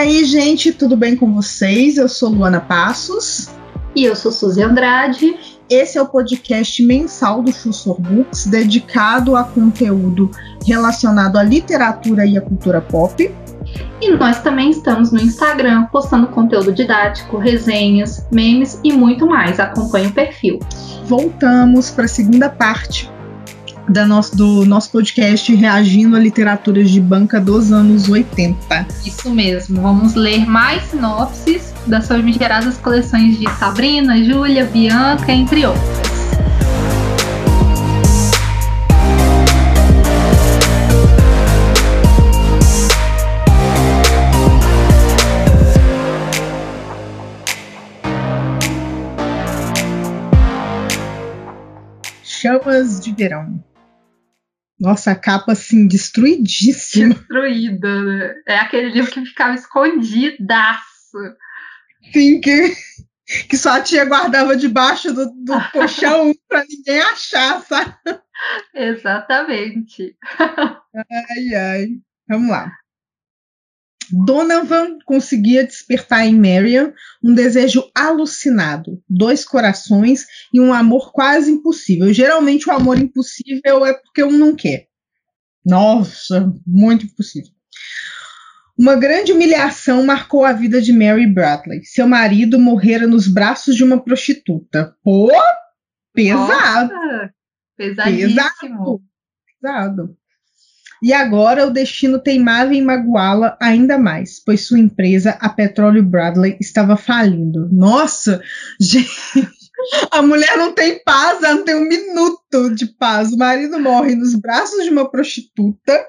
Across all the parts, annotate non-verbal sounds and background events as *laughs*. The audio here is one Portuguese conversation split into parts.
E aí, gente, tudo bem com vocês? Eu sou Luana Passos. E eu sou Suzy Andrade. Esse é o podcast mensal do Chussor Books, dedicado a conteúdo relacionado à literatura e à cultura pop. E nós também estamos no Instagram postando conteúdo didático, resenhas, memes e muito mais. Acompanhe o perfil. Voltamos para a segunda parte da nosso, do nosso podcast reagindo a literaturas de banca dos anos 80. Isso mesmo, vamos ler mais sinopses das famigeradas coleções de Sabrina, Júlia, Bianca, entre outras. Chamas de Verão. Nossa, a capa assim, destruidíssima. Destruída, né? É aquele livro que ficava escondidaço. Sim, que, que só a tia guardava debaixo do, do *laughs* colchão pra ninguém achar, sabe? Exatamente. Ai, ai. Vamos lá. Donovan conseguia despertar em Marian um desejo alucinado, dois corações e um amor quase impossível. Geralmente o amor impossível é porque um não quer. Nossa, muito impossível. Uma grande humilhação marcou a vida de Mary Bradley. Seu marido morrera nos braços de uma prostituta. Pô, pesado. Nossa, pesadíssimo. Pesado. Pesado. E agora o destino teimava em magoá-la ainda mais, pois sua empresa, a Petróleo Bradley, estava falindo. Nossa, gente, a mulher não tem paz, ela não tem um minuto de paz. O marido morre nos braços de uma prostituta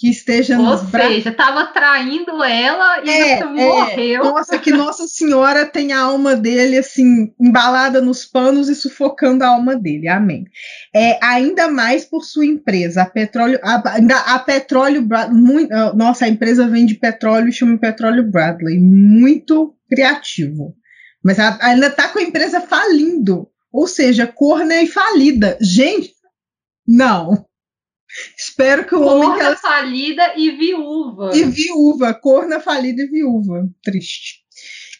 que esteja Ou nos braços. seja, estava traindo ela e É, é, morreu. Nossa, que Nossa Senhora tem a alma dele assim, embalada nos panos e sufocando a alma dele. Amém. É, ainda mais por sua empresa, a Petróleo, a, a Petróleo muito, ah, nossa, a empresa vende petróleo e chama Petróleo Bradley. Muito criativo. Mas ela ainda tá com a empresa falindo. Ou seja, corna e falida. Gente, não. Espero que o homem que Corna ela falida e viúva. e viúva, corna falida e viúva. Triste.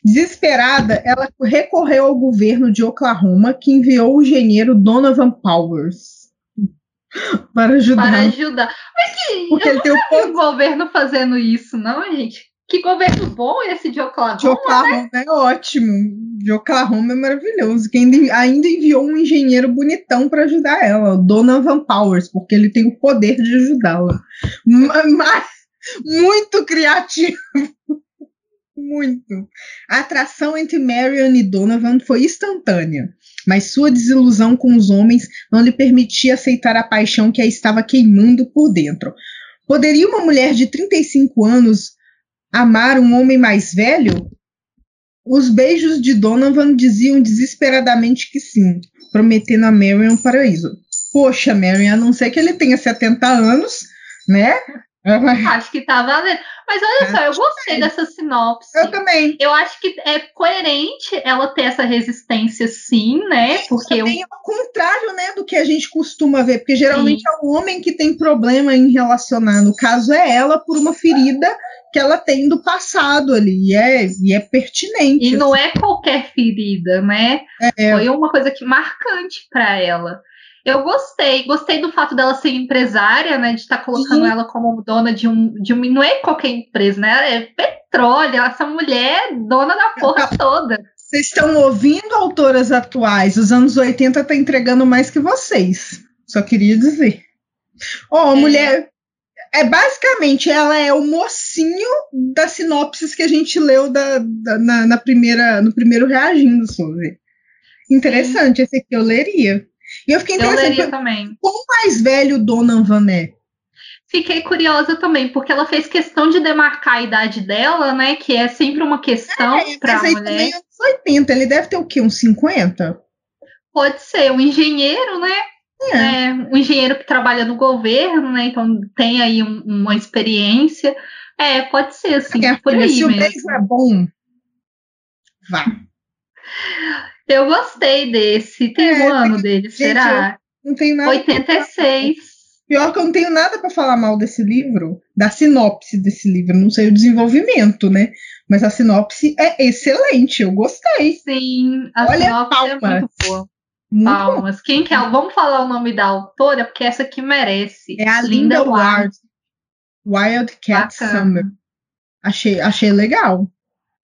Desesperada, ela recorreu ao governo de Oklahoma, que enviou o engenheiro Donovan Powers para ajudar. Para ajudar. Mas que Porque eu ele tem o poder o governo fazendo isso, não, gente. Que governo bom esse de Oklahoma. de Oklahoma, é ótimo. De Oklahoma é maravilhoso. Que ainda, ainda enviou um engenheiro bonitão para ajudar ela, o Donovan Powers, porque ele tem o poder de ajudá-la. Ma- Mas muito criativo. *laughs* Muito. A atração entre Marion e Donovan foi instantânea, mas sua desilusão com os homens não lhe permitia aceitar a paixão que a estava queimando por dentro. Poderia uma mulher de 35 anos amar um homem mais velho? Os beijos de Donovan diziam desesperadamente que sim, prometendo a Marion um paraíso. Poxa, Marion, a não ser que ele tenha 70 anos, né? Acho que tá valendo. Mas olha só, eu gostei dessa sinopse. Eu também. Eu acho que é coerente ela ter essa resistência, sim, né? Porque eu, é o contrário, né, do que a gente costuma ver, porque geralmente é o homem que tem problema em relacionar. No caso é ela por uma ferida que ela tem do passado ali, e é, e é pertinente. e não é qualquer ferida, né? É. Foi uma coisa que marcante pra ela. Eu gostei, gostei do fato dela ser empresária, né? De estar colocando Sim. ela como dona de um, de um. Não é qualquer empresa, né? É petróleo. Essa mulher é dona da porra *laughs* toda. Vocês estão ouvindo autoras atuais, os anos 80 tá entregando mais que vocês. Só queria dizer. Ó, a É. mulher. É basicamente, ela é o mocinho das sinopses que a gente leu da, da- na, na primeira, no primeiro reagindo sobre. Interessante, esse aqui eu leria. E eu fiquei interessante. também. Quão mais velho o Donovan é? Fiquei curiosa também, porque ela fez questão de demarcar a idade dela, né? Que é sempre uma questão É, para a mulher. também é anos 80. Ele deve ter o quê? Uns 50? Pode ser um engenheiro, né? É. É, um engenheiro que trabalha no governo, né? Então tem aí um- uma experiência. É, pode ser, assim, Minha por aí se o mesmo. beijo é bom, vá. Eu gostei desse. Tem É, um ano tem- dele, gente, será? Não tem nada. 86. Pior que eu não tenho nada para falar mal desse livro, da sinopse desse livro, não sei o desenvolvimento, né? Mas a sinopse é excelente, eu gostei. Sim, a Olha, sinopse é palmas. muito boa. Muito bom. Palmas. Quem que é? Vamos falar o nome da autora, porque essa aqui merece. É a Linda Ward. Wild Cat Bacana. Summer. Achei, achei legal.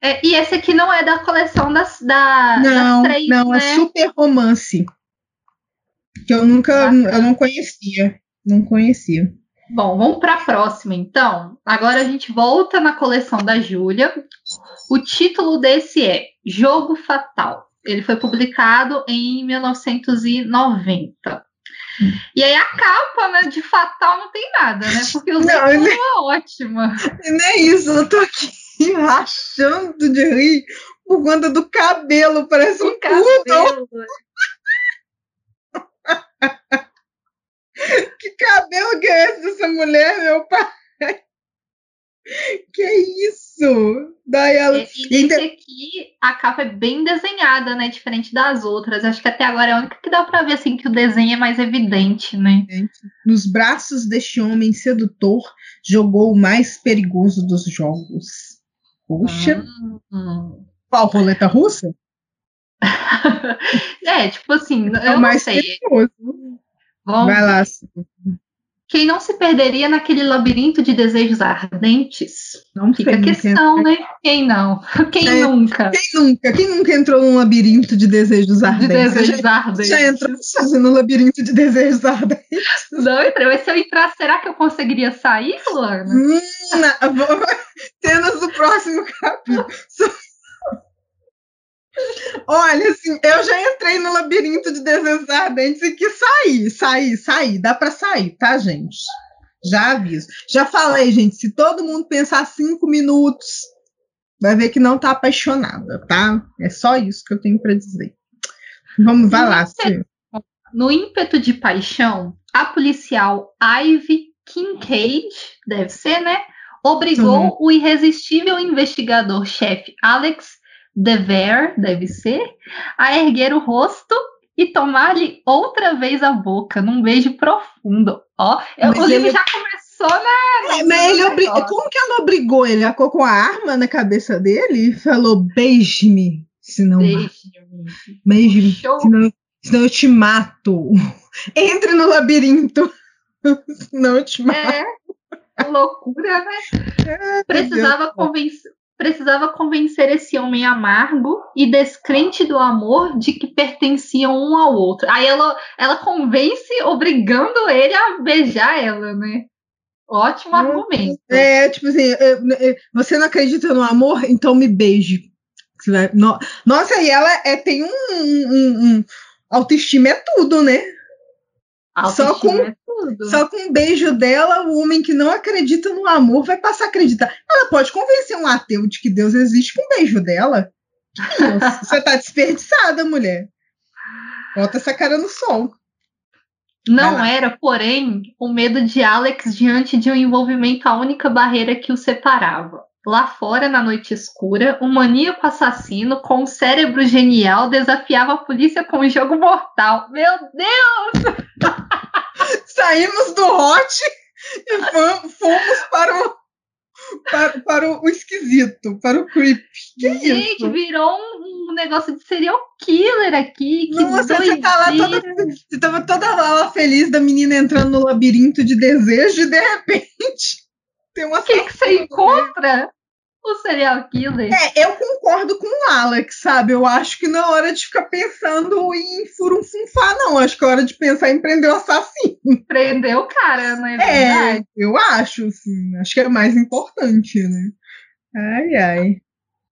É, e esse aqui não é da coleção das, da, Não, das três, não, né? é super romance. Que eu nunca, Bacana. eu não conhecia. Não conhecia. Bom, vamos para a próxima, então. Agora a gente volta na coleção da Júlia. O título desse é Jogo Fatal. Ele foi publicado em 1990. E aí a capa, né, de Fatal não tem nada, né? Porque o título é ótima. *laughs* Não é isso, eu tô aqui *laughs* rachando de rir por conta do cabelo, parece um cabelo. *laughs* Que cabelo que é esse dessa mulher, meu pai? *laughs* Que isso? Daí ela. E, e esse aqui, a capa é bem desenhada, né? Diferente das outras. Acho que até agora é a única que dá pra ver assim que o desenho é mais evidente, né? Nos braços deste homem sedutor jogou o mais perigoso dos jogos. Poxa, Hum. qual roleta russa? *laughs* é, tipo assim, É eu não mais sei. perigoso. Vamos- Vai lá. Quem não se perderia naquele labirinto de desejos ardentes? Não Fica a questão, né? Quem não? *laughs* Quem É, nunca? Quem nunca? Quem nunca entrou num labirinto de desejos De ardentes? desejos já, ardentes. já entrou fazendo um labirinto de desejos ardentes? Não entrei. Mas se eu entrar, será que eu conseguiria sair, Luana? Hum, na- vou- *laughs* Cenas do próximo capítulo. Olha, assim, eu já entrei no labirinto de desejos ardentes e quis sair, sair, sair. Dá pra sair, tá, gente? Já aviso. Já falei, gente, se todo mundo pensar cinco minutos, vai ver que não tá apaixonada, tá? É só isso que eu tenho pra dizer. Vamos, vai lá, Sil. No ímpeto de paixão, a policial Ivy Kincaid, deve ser, né? Obrigou Uhum. o irresistível investigador-chefe Alex Dever, deve ser, a erguer o rosto e tomar-lhe outra vez a boca, num beijo profundo. Ó, eu- o livro ele- já começou na. É, Mas ele obri-. Como que ela obrigou ele? Ela colocou a arma na cabeça dele e falou: beije-me, senão beije-me, Show. senão, senão eu te mato. *laughs* Entre no labirinto, *laughs* senão eu te mato. É, loucura, né? Precisava convencer, precisava convencer esse homem amargo e descrente do amor de que pertenciam um ao outro. Aí ela, ela convence, obrigando ele a beijar ela, né? Ótimo Hum, argumento. É, tipo assim, você não acredita no amor? Então me beije. Nossa, e ela é, tem um, um- um- Autoestima é tudo, né? Só com- é. Só com um beijo dela, o homem que não acredita no amor vai passar a acreditar. Ela pode convencer um ateu de que Deus existe com um beijo dela. Deus, Você tá desperdiçada, mulher. Bota essa cara no sol. Não era, porém, o medo de Alex diante de um envolvimento a única barreira que o separava. Lá fora, na noite escura, um maníaco assassino com um cérebro genial desafiava a polícia com um jogo mortal. Meu Deus! Saímos do hot e fomos para o, para, para o, esquisito, para o creep. Que Gente, isso? virou um, um negócio de serial killer aqui. Que Nossa, você tá lá toda, você tava toda lá feliz da menina entrando no labirinto de desejo e de repente *laughs* tem uma O que, que você encontra? O serial killer. É, eu concordo com o Alex, sabe? Eu acho que não é hora de ficar pensando em furunfunfá, não. Acho que é hora de pensar em prender o assassino. *laughs* Prendeu o cara, não é É, verdade? eu acho, assim. Acho que é mais importante, né? Ai, ai.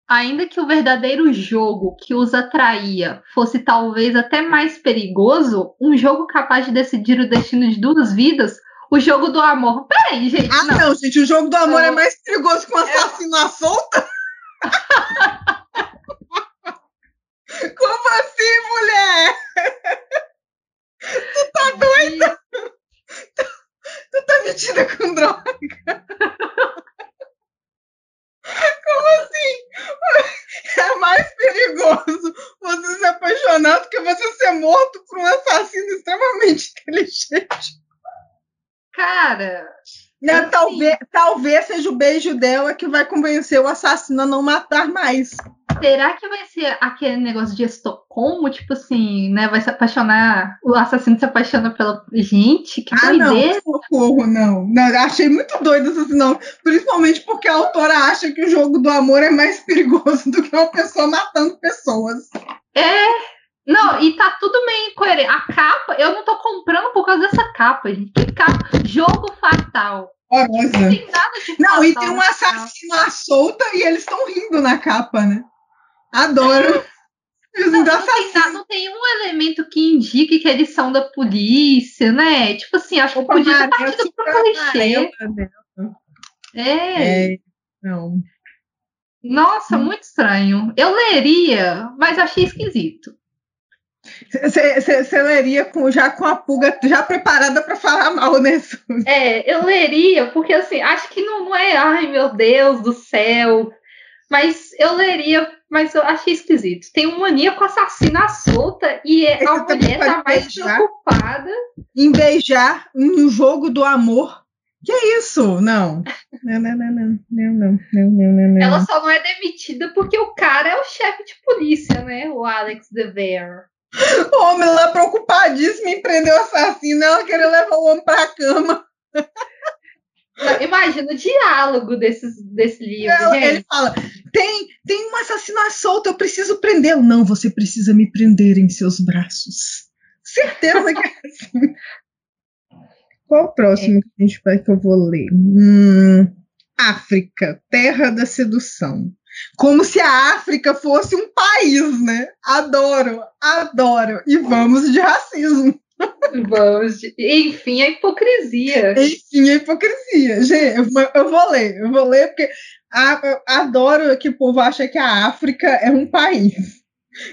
Ainda que o verdadeiro jogo que os atraía fosse talvez até mais perigoso, um jogo capaz de decidir o destino de duas vidas, o jogo do amor. Peraí, gente, Ah, não. não, gente, o jogo do amor é, É. mais perigoso que um assassino à solta? *laughs* Como assim, mulher? tá doida? Tu tá metida com droga? Como assim? É mais perigoso você se apaixonar do que você ser morto por um assassino extremamente inteligente. Cara. Né, assim, talvez, talvez seja o beijo dela que vai convencer o assassino a não matar mais. Será que vai ser aquele negócio de Estocolmo? Tipo assim, né? Vai se apaixonar. O assassino se apaixona pela gente? Que ah, doideira. não, socorro, não. não. Achei muito doido assim, não. Principalmente porque a autora acha que o jogo do amor é mais perigoso *laughs* do que uma pessoa matando pessoas. É. Não, e tá tudo meio incoerente. A capa, eu não tô comprando por causa dessa capa, gente. Que capa? Jogo fatal. Horrorosa. Não tem nada de Não, e tem um assassino à solta e eles estão rindo na capa, né? Adoro. *laughs* Não, não, tem, não, tem, um elemento que indique que eles são da polícia, né? Tipo assim, acho que podia ter partido pro clichê. É. é. Não. Nossa, hum. muito estranho. Eu leria, mas achei esquisito. Você leria com, já com a pulga já preparada para falar mal, né? É, eu leria, porque assim, acho que não, não é, ai meu Deus do céu. Mas eu leria, mas eu achei esquisito. Tem um maníaco assassino à solta e é Esse a mulher tá mais beijar, preocupada. Em beijar um jogo do amor. Que é isso? Não. Não, não, não, não, não, não, não, não, Ela só não é demitida porque o cara é o chefe de polícia, né? O Alex DeVere. O homem lá preocupadíssimo em prender o assassino, ela queria levar o homem pra cama. Imagina o diálogo desses, desse livro. Ela, ele fala: tem, tem um assassino solto, eu preciso prendê-lo. Não, você precisa me prender em seus braços. Certeza que é assim. Qual o próximo é. que a gente vai que eu vou ler? Hum, África, terra da sedução. Como se a África fosse um país, né? Adoro, adoro. E vamos de racismo. Vamos. De... Enfim, a hipocrisia. Enfim, a hipocrisia. Gente, eu, eu vou ler, eu vou ler porque a, adoro que o povo acha que a África é um país.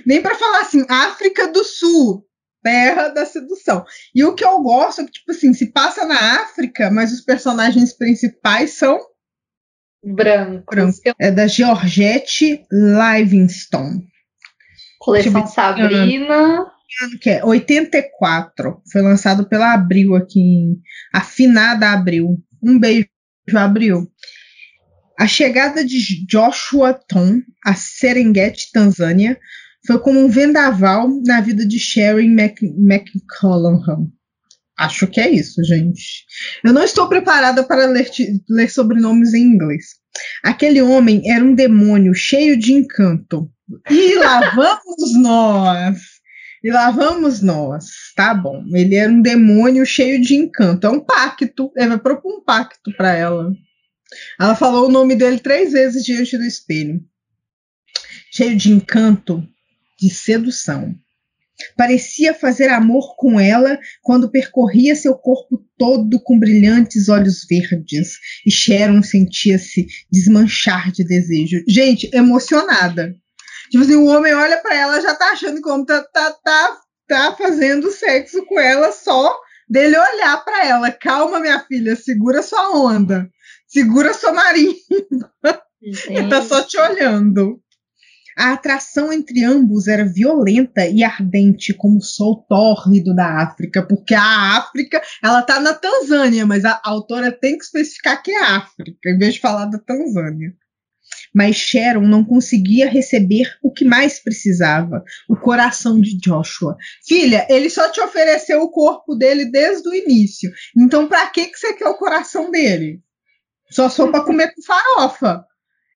Nem para falar assim, África do Sul, terra da sedução. E o que eu gosto é que, tipo assim, se passa na África, mas os personagens principais são brancos. Branco. É da Georgette Livingstone. Coleção Sabrina. Que é 84. Foi lançado pela Abril aqui em Afinada Abril. Um beijo, Abril. A chegada de Joshua Tom a Serengeti, Tanzânia, foi como um vendaval na vida de Sharon McCollum. Acho que é isso, gente. Eu não estou preparada para ler, ler sobrenomes em inglês. Aquele homem era um demônio cheio de encanto. E lá *laughs* vamos nós! E lá vamos nós. Tá bom. Ele era um demônio cheio de encanto. É um pacto. Ele vai propor um pacto para ela. Ela falou o nome dele três vezes diante do espelho. Cheio de encanto, de sedução. Parecia fazer amor com ela quando percorria seu corpo todo com brilhantes olhos verdes, e Sharon sentia-se desmanchar de desejo. Gente, emocionada. Tipo assim, o homem olha para ela já tá achando como tá, tá, tá, tá fazendo sexo com ela só dele olhar para ela. Calma, minha filha, segura sua onda. Segura sua marimba. *laughs* Ele tá só te olhando. A atração entre ambos era violenta e ardente, como o sol tórrido da África, porque a África, ela tá na Tanzânia, mas a autora tem que especificar que é África, em vez de falar da Tanzânia. Mas Sharon não conseguia receber o que mais precisava, o coração de Joshua. Filha, ele só te ofereceu o corpo dele desde o início. Então, para que que você quer o coração dele? Só sou para comer com farofa.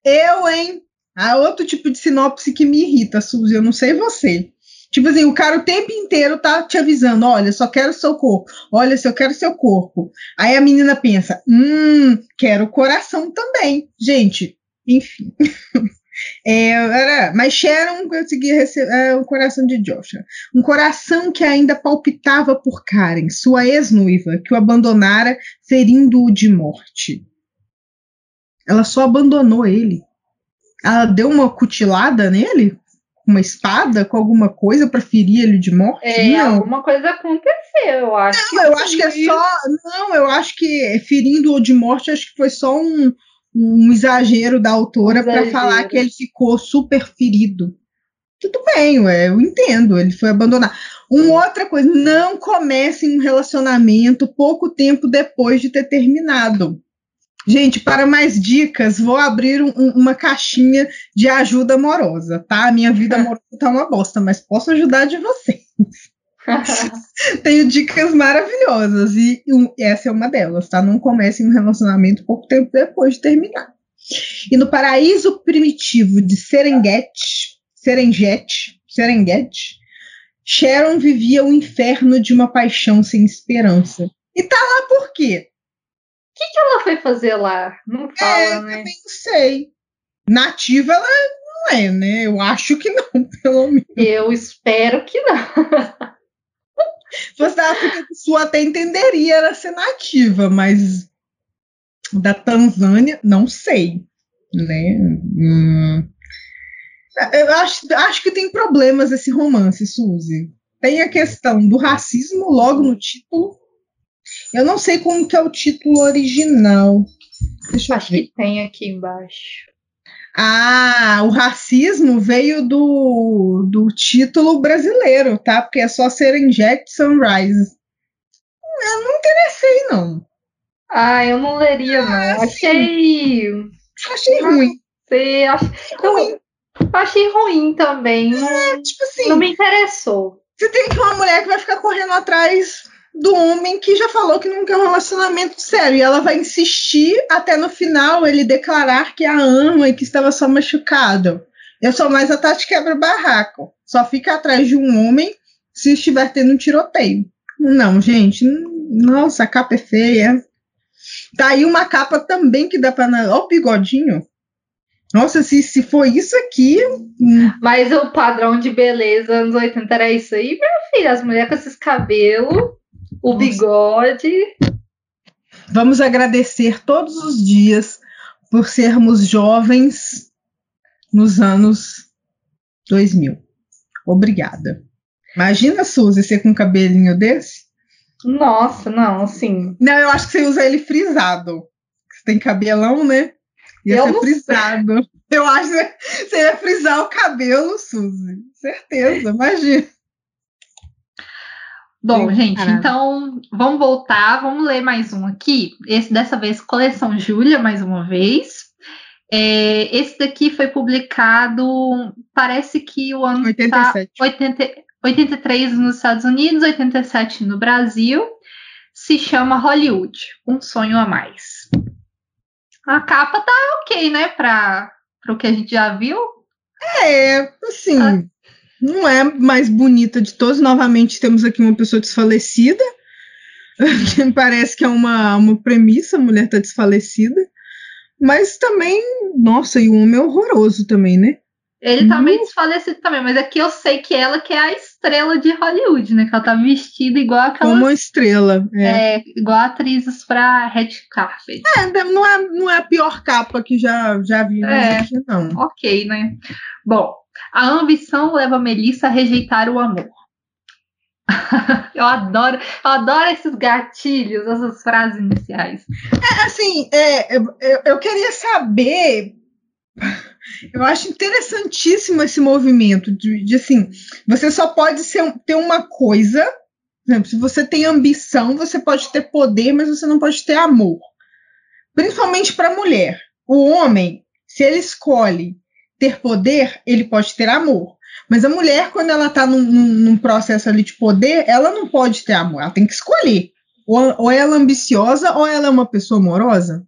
Eu, hein? Há outro tipo de sinopse que me irrita, Suzy, eu não sei você. Tipo assim, o cara o tempo inteiro tá te avisando, olha, só quero seu corpo, olha, eu quero seu corpo. Aí a menina pensa, hum, quero o coração também. Gente, enfim. *laughs* é, era, mas Sharon conseguia receber é, o coração de Joshua. Um coração que ainda palpitava por Karen, sua ex-noiva, que o abandonara, ferindo-o de morte. Ela só abandonou ele ela deu uma cutilada nele? Uma espada com alguma coisa para ferir ele de morte? É, não. alguma coisa aconteceu, eu acho. Não, eu acho que é só. Não, eu acho que ferindo-o de morte, acho que foi só um, um exagero da autora um para falar que ele ficou super ferido. Tudo bem, ué, eu entendo, ele foi abandonar. Uma outra coisa, não comece um relacionamento pouco tempo depois de ter terminado. Gente, para mais dicas, vou abrir um, uma caixinha de ajuda amorosa, tá? A minha vida *laughs* amorosa tá uma bosta, mas posso ajudar de vocês. *laughs* Tenho dicas maravilhosas e um, essa é uma delas, tá? Não comece um relacionamento pouco tempo depois de terminar. E no paraíso primitivo de Serengeti, Serengeti, Serengeti, Sharon vivia o inferno de uma paixão sem esperança. E tá lá por quê? O que, que ela foi fazer lá? Não fala, é, né? Também não sei. Nativa ela não é, né? Eu acho que não, *laughs* pelo menos. Eu espero que não. Fosse da África do Sul, até entenderia ela ser nativa, mas da Tanzânia, não sei. Né? Hum. Eu acho, acho que tem problemas esse romance, Suzy. Tem a questão do racismo logo no título. Eu não sei como que é o título original. Deixa eu acho que tem aqui embaixo. Ah, o racismo veio do, do título brasileiro, tá? Porque é só Serengeti Sunrise. Eu não interessei, não. Ah, eu não leria, não. Ah, achei. Achei ruim. Sei, achei... ruim. Eu achei ruim também. Não, é, tipo assim, não me interessou. Você tem que uma mulher que vai ficar correndo atrás do homem que já falou que não quer um relacionamento sério. E ela vai insistir até no final ele declarar que a ama e que estava só machucado. Eu sou mais a Tati quebra-barraco. Só fica atrás de um homem se estiver tendo um tiroteio. Não, gente. Nossa, a capa é feia. Tá aí uma capa também que dá pra. Olha o bigodinho. Nossa, se, se for isso aqui. Hum. Mas o padrão de beleza anos 80 era isso aí, meu filho. As mulheres com esses cabelos, o bigode. Vamos agradecer todos os dias por sermos jovens nos anos 2000. Obrigada. Imagina, Suzy, você com um cabelinho desse? Nossa, não, assim. Não, eu acho que você usa ele frisado. Você tem cabelão, né? Ia eu ser frisado. Sei. Eu acho que você ia frisar o cabelo, Suzy. Certeza, imagina. Bom, Sim, gente, caramba. então vamos voltar, vamos ler mais um aqui. Esse dessa vez, coleção Júlia, mais uma vez. É, esse daqui foi publicado, parece que o ano 87. Tá 80, 83 nos Estados Unidos, 87 no Brasil. Se chama Hollywood, um sonho a mais. A capa tá ok, né, para o que a gente já viu. É, assim, ah. Não é mais bonita de todos. Novamente temos aqui uma pessoa desfalecida. *laughs* Parece que é uma, uma premissa, a mulher tá desfalecida. Mas também, nossa, e o homem é horroroso também, né? Ele tá meio desfalecido também, mas aqui eu sei que ela que é a estrela de Hollywood, né? Que ela tá vestida igual aquela. Como estrela. É. é, igual atrizes pra Red Carpet. É, não é, não é a pior capa que já, já vi, é, aqui, não. Ok, né? Bom, a ambição leva Melissa a rejeitar o amor. *laughs* eu adoro, eu adoro esses gatilhos, essas frases iniciais. É, assim, é, eu, eu queria saber *laughs* eu acho interessantíssimo esse movimento de, de assim, você só pode ser, ter uma coisa, exemplo, se você tem ambição, você pode ter poder, mas você não pode ter amor. Principalmente para mulher. O homem, se ele escolhe ter poder, ele pode ter amor. Mas a mulher, quando ela está num, num, processo ali de poder, ela não pode ter amor, ela tem que escolher. Ou, ou ela é ambiciosa ou ela é uma pessoa amorosa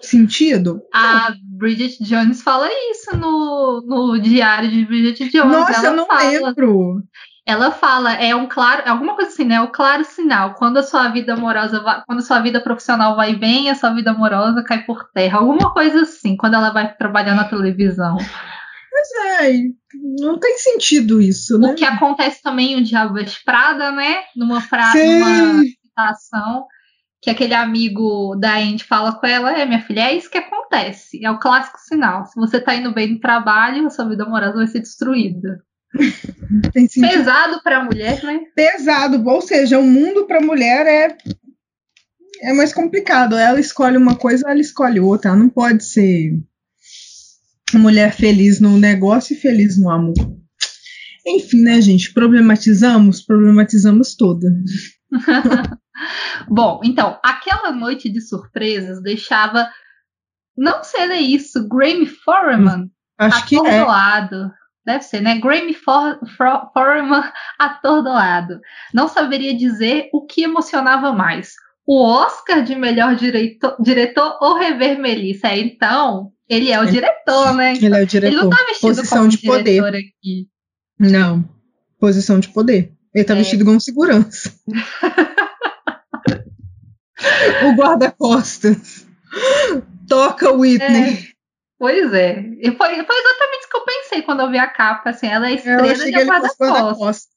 sentido? A Bridget Jones fala isso no, no diário de Bridget Jones. Nossa, ela eu não fala, lembro. Ela fala, é um claro, é alguma coisa assim, né? O claro sinal. Quando a sua vida amorosa vai, quando a sua vida profissional vai bem, a sua vida amorosa cai por terra. Alguma coisa assim, quando ela vai trabalhar na televisão. Mas é, não tem sentido isso, né? O que acontece também o Diabo Veste Prada, né? Numa frase, numa citação que aquele amigo da Andy fala com ela, é, minha filha, é isso que acontece. É o clássico sinal. Se você tá indo bem no trabalho, a sua vida amorosa vai ser destruída. *laughs* Pesado para a mulher, né? Pesado, ou seja, o mundo para a mulher é é mais complicado. Ela escolhe uma coisa, ela escolhe outra. Ela não pode ser mulher feliz no negócio e feliz no amor. Enfim, né, gente? Problematizamos? Problematizamos toda. *laughs* Bom, então, aquela noite de surpresas deixava. Não sei isso, Grammy Foreman Acho que é. Deve ser, né? Grammy For, For, Foreman *laughs* atordoado. Não saberia dizer o que emocionava mais. O Oscar de melhor diretor, diretor ou rever Melissa. Então, ele é o diretor, né? *laughs* Ele é o diretor. Ele não tá vestido Posição como de poder. diretor aqui. Não. Posição de poder. Ele tá É. vestido como segurança. *laughs* o guarda-costas. Toca Whitney. Pois é. E foi, foi exatamente isso que eu pensei quando eu vi a capa. Assim, ela é estrela de guarda-costas.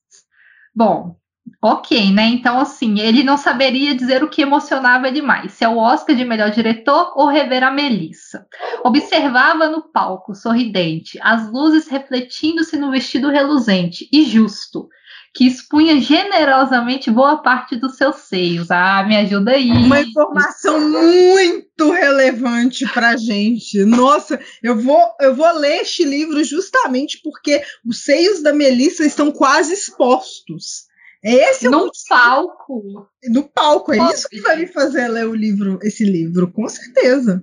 Bom, ok, né? Então, assim, ele não saberia dizer o que emocionava ele mais, se é o Oscar de melhor diretor ou rever a Melissa. Observava no palco, sorridente, as luzes refletindo-se no vestido reluzente e justo, que expunha generosamente boa parte dos seus seios. Ah, me ajuda aí. Uma informação muito relevante pra gente. Nossa, eu vou, eu vou ler este livro justamente porque os seios da Melissa estão quase expostos. Esse é o Num motivo palco. do palco. É Pô, isso que vai me fazer ler o livro, esse livro, com certeza.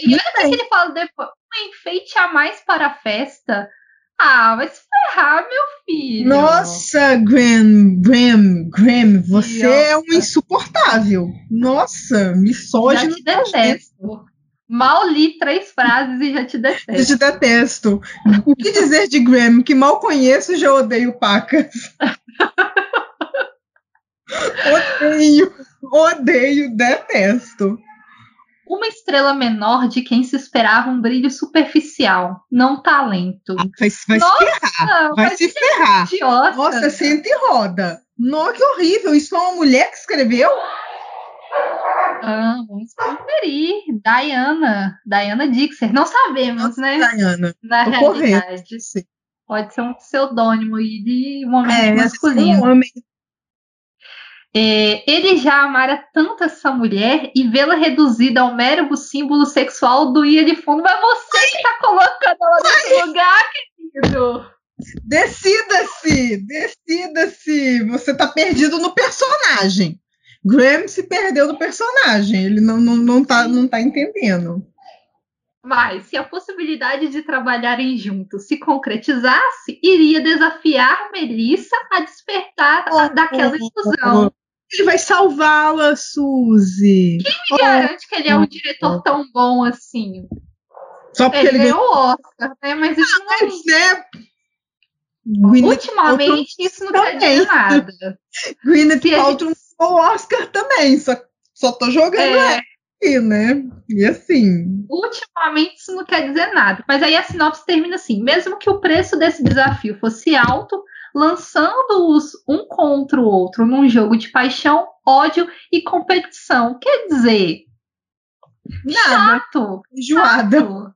E olha o que ele fala depois. Um enfeite a mais para a festa. Ah, vai se ferrar, meu filho. Nossa, Graham, Graham, Graham, você ó, é um insuportável. Nossa, já misógino. te detesto. Mal li três frases e já te Eu detesto. te detesto. O que dizer de Graham, que mal conheço e já odeio pacas? *laughs* odeio, odeio, detesto. Uma estrela menor de quem se esperava um brilho superficial, não talento. Vai, vai Nossa, se ferrar, vai vai se ferrar. Idiota. Nossa, senta e roda. Nossa, que horrível. Isso é uma mulher que escreveu? Ah, vamos conferir. Diana. Diana Dixer. Não sabemos, né? Diana. Na tô realidade. Pode ser um pseudônimo de um homem É, masculino. um homem É, ele já amara tanto essa mulher e vê-la reduzida ao mero símbolo sexual do ia de fundo. Mas você que tá colocando ela nesse lugar, querido. Decida-se, decida-se. Você tá perdido no personagem. Graham se perdeu no personagem. Ele não, não, não, tá, não tá entendendo. Mas se a possibilidade de trabalharem juntos se concretizasse, iria desafiar Melissa a despertar a- daquela ilusão. Ele vai salvá-la, Suzy. Me garante que ele é um diretor tão bom assim. Só porque Ele ele ganhou o Oscar, né? Mas isso não, ganhou, né? Gwyneth ultimamente isso não quer dizer nada. Gwyneth Paltrow ganhou o Oscar também. Só, só tô jogando É, aqui, né? E assim... ultimamente isso não quer dizer nada. Mas aí a sinopse termina assim: mesmo que o preço desse desafio fosse alto, lançando-os um contra o outro num jogo de paixão, ódio e competição. Quer dizer, Nada. chato. Enjoada. chato.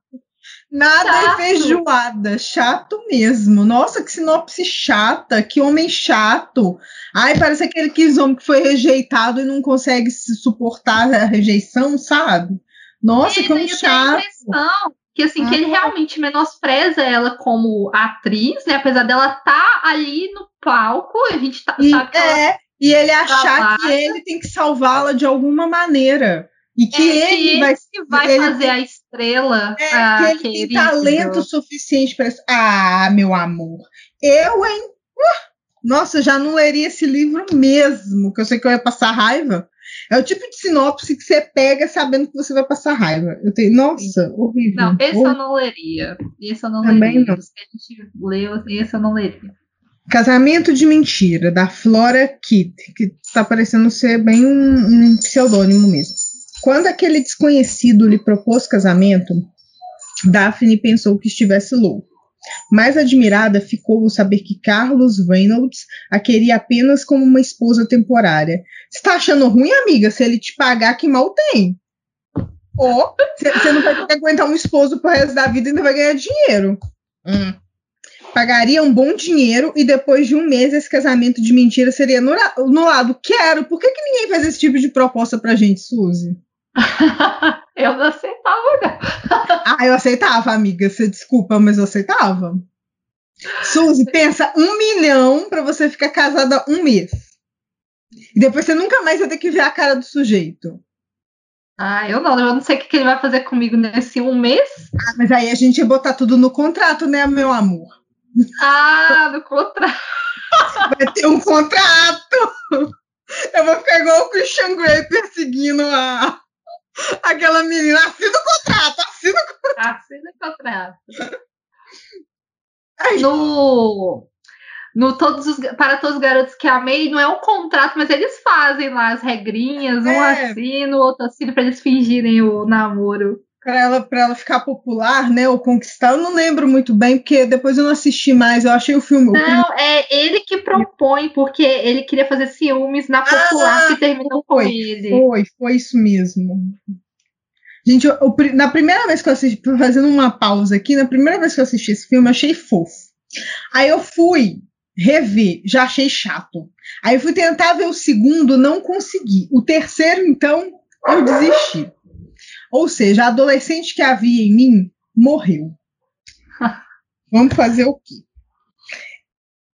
Nada Chato. é feijoada, chato mesmo. Nossa, que sinopse chata, que homem chato. Ai, parece aquele que homem que foi rejeitado e não consegue se suportar a rejeição, sabe? Nossa, E que homem tenho a chato. impressão que assim, que Ah. ele realmente menospreza ela como atriz, né? Apesar dela estar ali no palco, a gente tá- E, sabe que ela é, e ele achar que trabalha. ele tem que salvá-la de alguma maneira. E que é, ele que vai que vai ele fazer tem- a estrela. É, ah, que ele tem querido. talento suficiente para isso. Ah, meu amor. Eu, hein? Uh, nossa, já não leria esse livro mesmo, que eu sei que eu ia passar raiva. É o tipo de sinopse que você pega sabendo que você vai passar raiva. Eu tenho, nossa, horrível. Não, esse eu não leria. Esse eu não Também leria. não. Que a gente leu, esse eu não leria. Casamento de Mentira, da Flora Kitt, que está parecendo ser bem um, um pseudônimo mesmo. Quando aquele desconhecido lhe propôs casamento, Daphne pensou que estivesse louco. Mais admirada ficou ao saber que Carlos Reynolds a queria apenas como uma esposa temporária. Você tá achando ruim, amiga? Se ele te pagar, que mal tem. Ou você não vai aguentar um esposo pro resto da vida e ainda vai ganhar dinheiro. Hum. Pagaria um bom dinheiro e depois de um mês esse casamento de mentira seria anula- anulado. Quero. Por que, que ninguém faz esse tipo de proposta pra gente, Suzy? *laughs* eu não aceitava, não. Ah, eu aceitava, amiga. Você desculpa, mas eu aceitava. Suzy, pensa um milhão pra você ficar casada um mês. E depois você nunca mais vai ter que ver a cara do sujeito. Ah, eu não, eu não sei o que ele vai fazer comigo nesse um mês. Ah, mas aí a gente ia botar tudo no contrato, né, meu amor? Ah, no contrato. Vai ter um contrato. Eu vou ficar igual o Christian Grey perseguindo a, aquela menina. Assina o contrato, assina o contrato. Assina o contrato. No, no todos os, para todos os garotos que amei, não é um contrato, mas eles fazem lá as regrinhas, um É. assina, o outro assina para eles fingirem o namoro. Pra ela, pra ela ficar popular, né? Ou conquistar. Eu não lembro muito bem, porque depois eu não assisti mais. Eu achei o filme. Não, é ele que propõe, porque ele queria fazer ciúmes na popular Ah, que terminou com foi, ele. Foi, foi isso mesmo. Gente, eu- eu na primeira vez que eu assisti, fazendo uma pausa aqui, na primeira vez que eu assisti esse filme, eu achei fofo. Aí eu fui rever, já achei chato. Aí eu fui tentar ver o segundo, não consegui. O terceiro, então, eu desisti. Ou seja, a adolescente que havia em mim morreu. *laughs* Vamos fazer o quê?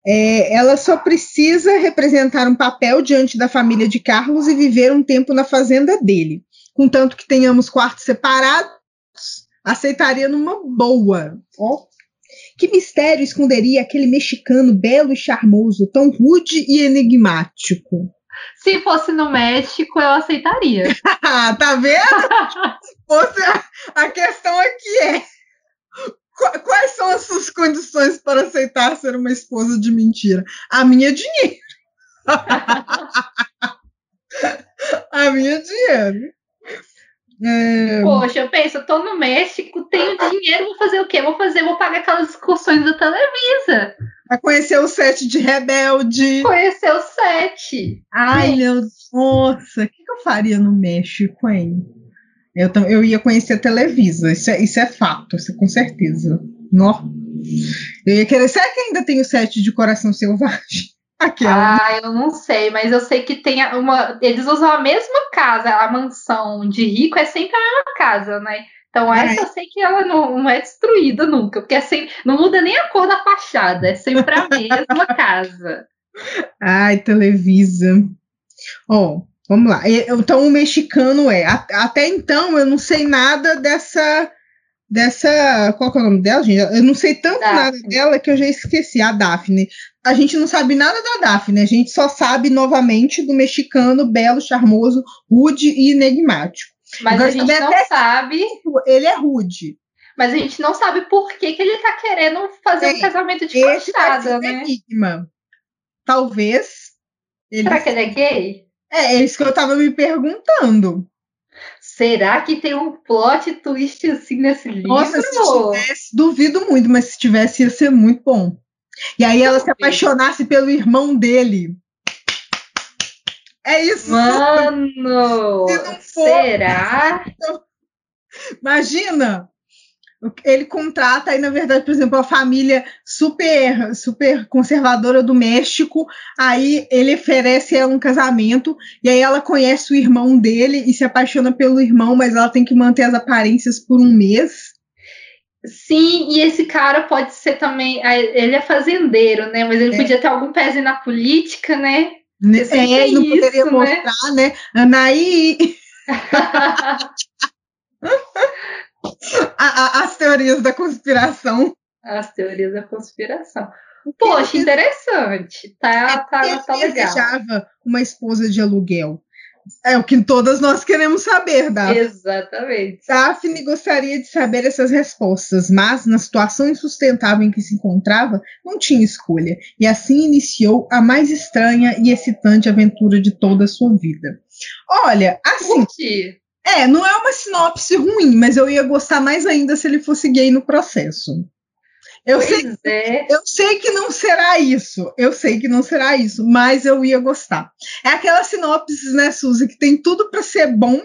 É, ela só precisa representar um papel diante da família de Carlos e viver um tempo na fazenda dele. Contanto que tenhamos quartos separados, aceitaria numa boa. Ó. Que mistério esconderia aquele mexicano belo e charmoso, tão rude e enigmático? Se fosse no México, eu aceitaria. *laughs* Tá vendo? Você, a questão aqui é: qu- quais são as suas condições para aceitar ser uma esposa de mentira? A minha é dinheiro. *laughs* a minha é dinheiro. É, Poxa, eu penso, eu tô no México, tenho dinheiro, vou fazer o quê? Vou fazer, vou pagar aquelas excursões da Televisa. Vai conhecer o set de Rebelde. Conhecer o set. Ai, meu Nossa, o que, que eu faria no México, hein? Eu, eu ia conhecer a Televisa, isso é, isso é fato, isso é com certeza. Nó. Eu ia querer. Será que ainda tem o set de Coração Selvagem? *laughs* Aquela. Ah, eu não sei, mas eu sei que tem uma. Eles usam a mesma casa, a mansão de rico é sempre a mesma casa, né? Então É. essa eu sei que ela não, não é destruída nunca, porque é sempre, não muda nem a cor da fachada, é sempre a mesma *laughs* casa. Ai, Televisa. Ó, vamos lá. Então o mexicano é. Até então eu não sei nada dessa. Dessa. Qual que é o nome dela, gente? Eu não sei tanto Daphne. nada dela que eu já esqueci. A Daphne. A gente não sabe nada da Daphne. A gente só sabe novamente do mexicano belo, charmoso, rude e enigmático. Mas a gente não sabe, Ele é rude. mas a gente não sabe por que, que ele tá querendo fazer É, um casamento de fachada, né? enigma. Talvez. Ele... Será que ele é gay? É, é isso que eu tava me perguntando. Será que tem um plot twist assim nesse livro? Nossa, se tivesse, duvido muito, mas se tivesse, ia ser muito bom. E aí ela se apaixonasse pelo irmão dele. É isso. Mano, for- será? Imagina. Ele contrata aí, na verdade, por exemplo, a família super, super conservadora do México. Aí ele oferece ela um casamento. E aí ela conhece o irmão dele e se apaixona pelo irmão, mas ela tem que manter as aparências por um mês. Sim, e esse cara pode ser também. Ele é fazendeiro, né? Mas ele É. podia ter algum pezinho na política, né? Né? Tem É, e não isso, poderia né? mostrar, né? Anaí. *laughs* A- a- as teorias da conspiração. As teorias da conspiração. Poxa, interessante. Tá, tá, Ele tá legal. desejava uma esposa de aluguel. É o que todas nós queremos saber, Daphne. Exatamente. Daphne gostaria de saber essas respostas, mas na situação insustentável em que se encontrava, não tinha escolha, e assim iniciou a mais estranha e excitante aventura de toda a sua vida. Olha, assim, Curti. é, não é uma sinopse ruim, mas eu ia gostar mais ainda se ele fosse gay no processo. Eu sei é. eu sei que não será isso. Eu sei que não será isso, mas eu ia gostar. É aquela sinopse, né, Suzy, que tem tudo para ser bom,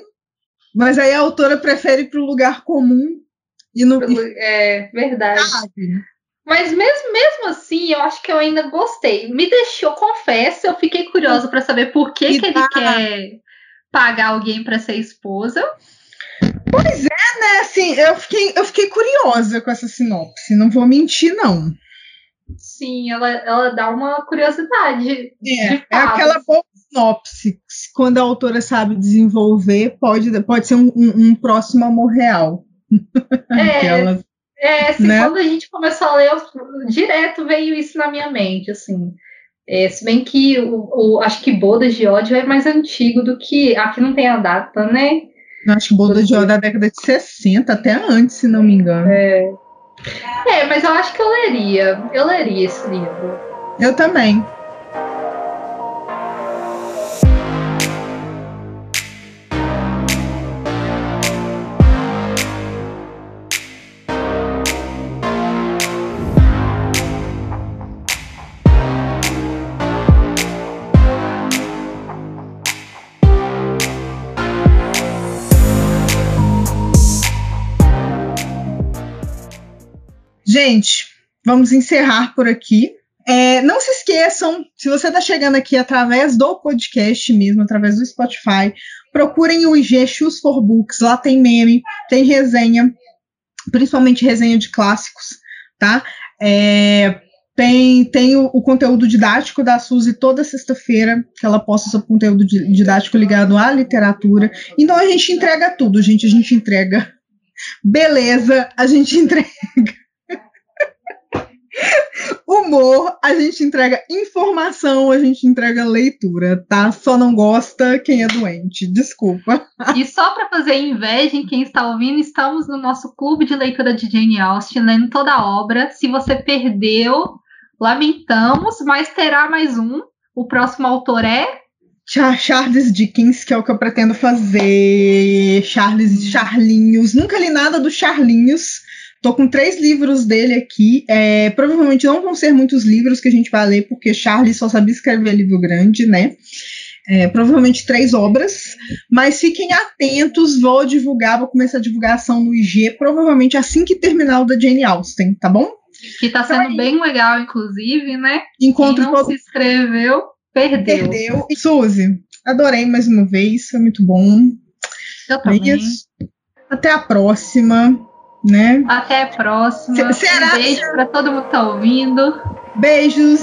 mas aí a autora prefere ir para o lugar comum e não É verdade. sabe. Mas mesmo, mesmo assim, eu acho que eu ainda gostei. Me deixou, confesso, eu fiquei curiosa pra saber por que, que ele dá- quer pagar alguém pra ser esposa. É assim, eu fiquei, eu fiquei curiosa com essa sinopse, não vou mentir, não. Sim, ela, ela dá uma curiosidade. É, é aquela boa sinopse. Quando a autora sabe desenvolver, pode, pode ser um, um, um próximo amor real. *laughs* É, Aquelas, é assim, né? quando a gente começou a ler, eu, direto veio isso na minha mente, assim. É, se bem que o, o, acho que Bodas de Ódio é mais antigo do que. Aqui não tem a data, né? Acho que Bodas de Ódio é da década de 60, até antes, se não me engano. É. é, mas eu acho que eu leria. Eu leria esse livro. Eu também. Vamos encerrar por aqui. É, não se esqueçam, se você está chegando aqui através do podcast mesmo, através do Spotify, procurem o IG Shoes for Books. Lá tem meme, tem resenha, principalmente resenha de clássicos, tá? É, tem, tem o, o, conteúdo didático da Suzy toda sexta-feira, que ela posta seu conteúdo didático ligado à literatura. Então a gente entrega tudo, gente. A gente entrega beleza, a gente *laughs* entrega Humor, a gente entrega informação, a gente entrega leitura, tá? Só não gosta quem é doente, desculpa. E só para fazer inveja em quem está ouvindo, estamos no nosso clube de leitura de Jane Austen, lendo toda a obra. Se você perdeu, lamentamos, mas terá mais um. O próximo autor é Charles Dickens, que é o que eu pretendo fazer. Charles Charlinhos. Nunca li nada do Charlinhos. Tô com três livros dele aqui. É, provavelmente não vão ser muitos livros que a gente vai ler, porque Charles só sabia escrever livro grande, né? É, provavelmente três obras, mas fiquem atentos, vou divulgar, vou começar a divulgação no IG, provavelmente assim que terminar o da Jane Austen, tá bom? Que tá sendo então, bem legal, inclusive, né? Encontro Quem não todo... se inscreveu, perdeu. Perdeu. E Suzy, adorei mais uma vez, foi muito bom. Eu também. É Até a próxima né? Até a próxima. Será? Um beijo para todo mundo que tá ouvindo. Beijos.